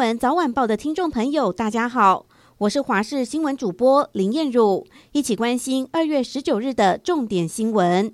闻早晚报的听众朋友，大家好，我是华视新闻主播林燕汝，一起关心二月十九日的重点新闻。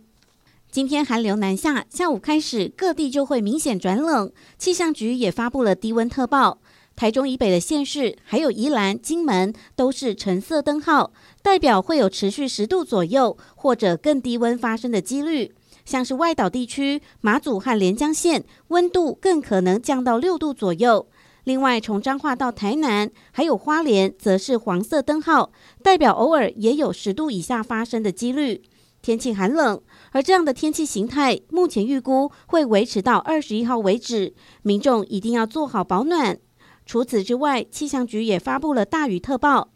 今天寒流南下，下午开始各地就会明显转冷，气象局也发布了低温特报。台中以北的县市，还有宜兰、金门，都是橙色灯号，代表会有持续十度左右或者更低温发生的几率。像是外岛地区，马祖和连江县，温度更可能降到六度左右。另外，从彰化到台南，还有花莲，则是黄色灯号，代表偶尔也有十度以下发生的几率。天气寒冷，而这样的天气形态，目前预估会维持到二十一号为止，民众一定要做好保暖。除此之外，气象局也发布了大雨特报，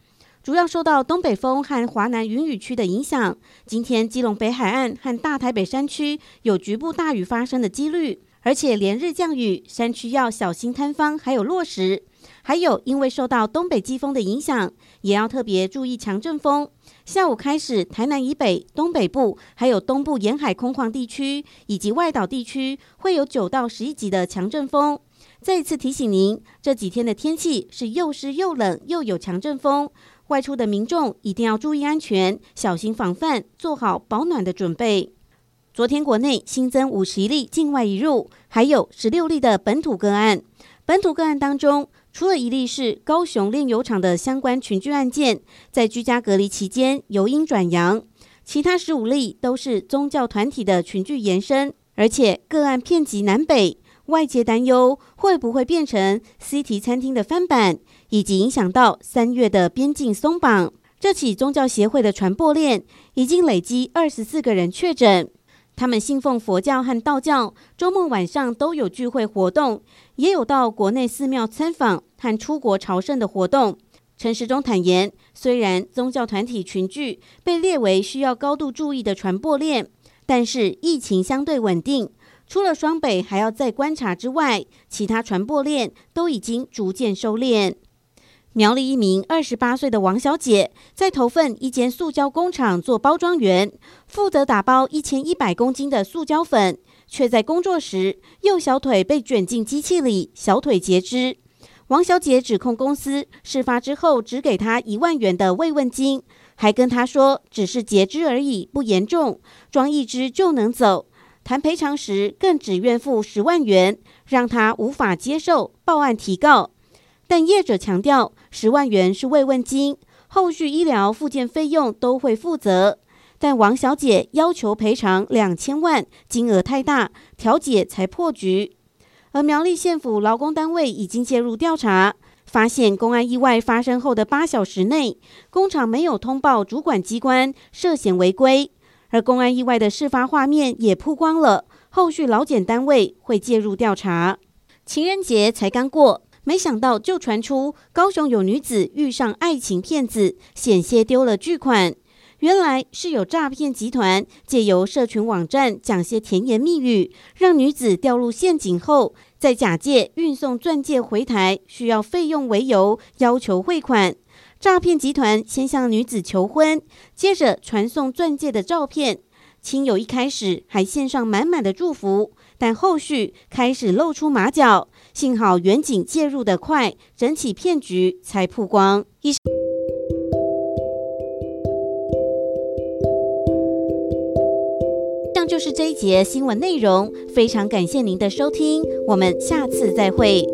主要受到东北风和华南云雨区的影响。今天基隆北海岸和大台北山区有局部大雨发生的几率，而且连日降雨，山区要小心坍方还有落石。还有因为受到东北季风的影响，也要特别注意强阵风。下午开始，台南以北、东北部还有东部沿海空旷地区以及外岛地区会有九到十一级的强阵风。再一次提醒您，这几天的天气是又湿又冷，又有强阵风，外出的民众一定要注意安全，小心防范，做好保暖的准备。昨天国内新增五十例境外移入，还有十六例的本土个案。本土个案当中，除了一例是高雄炼油厂的相关群聚案件，在居家隔离期间由阴转阳，其他十五例都是宗教团体的群聚延伸，而且个案遍及南北。外界担忧会不会变成 CT 餐厅的翻版，以及影响到三月的边境松绑。这起宗教协会的传播链已经累积二十四个人确诊，他们信奉佛教和道教，周末晚上都有聚会活动，也有到国内寺庙参访和出国朝圣的活动。陈时中坦言，虽然宗教团体群聚被列为需要高度注意的传播链，但是疫情相对稳定。除了双北还要再观察之外，其他传播链都已经逐渐收敛。苗栗一名二十八岁的王小姐在投份一间塑胶工厂做包装员，负责打包一千一百公斤的塑胶粉，却在工作时右小腿被卷进机器里，小腿截肢。王小姐指控公司事发之后只给她一万元的慰问金，还跟她说只是截肢而已，不严重，装一支就能走。谈赔偿时，更只愿付十万元，让他无法接受，报案提告。但业者强调，十万元是慰问金，后续医疗复健费用都会负责。但王小姐要求赔偿两千万，金额太大，调解才破局。而苗栗县府劳工单位已经介入调查，发现公安意外发生后的八小时内，工厂没有通报主管机关，涉嫌违规。而公安意外的事发画面也曝光了，后续劳检单位会介入调查。情人节才刚过，没想到就传出高雄有女子遇上爱情骗子，险些丢了巨款。原来是有诈骗集团借由社群网站讲些甜言蜜语，让女子掉入陷阱后，再假借运送钻戒回台需要费用为由，要求汇款。诈骗集团先向女子求婚，接着传送钻戒的照片。亲友一开始还献上满满的祝福，但后续开始露出马脚。幸好远景介入的快，整起骗局才曝光。以上就是这一节新闻内容，非常感谢您的收听，我们下次再会。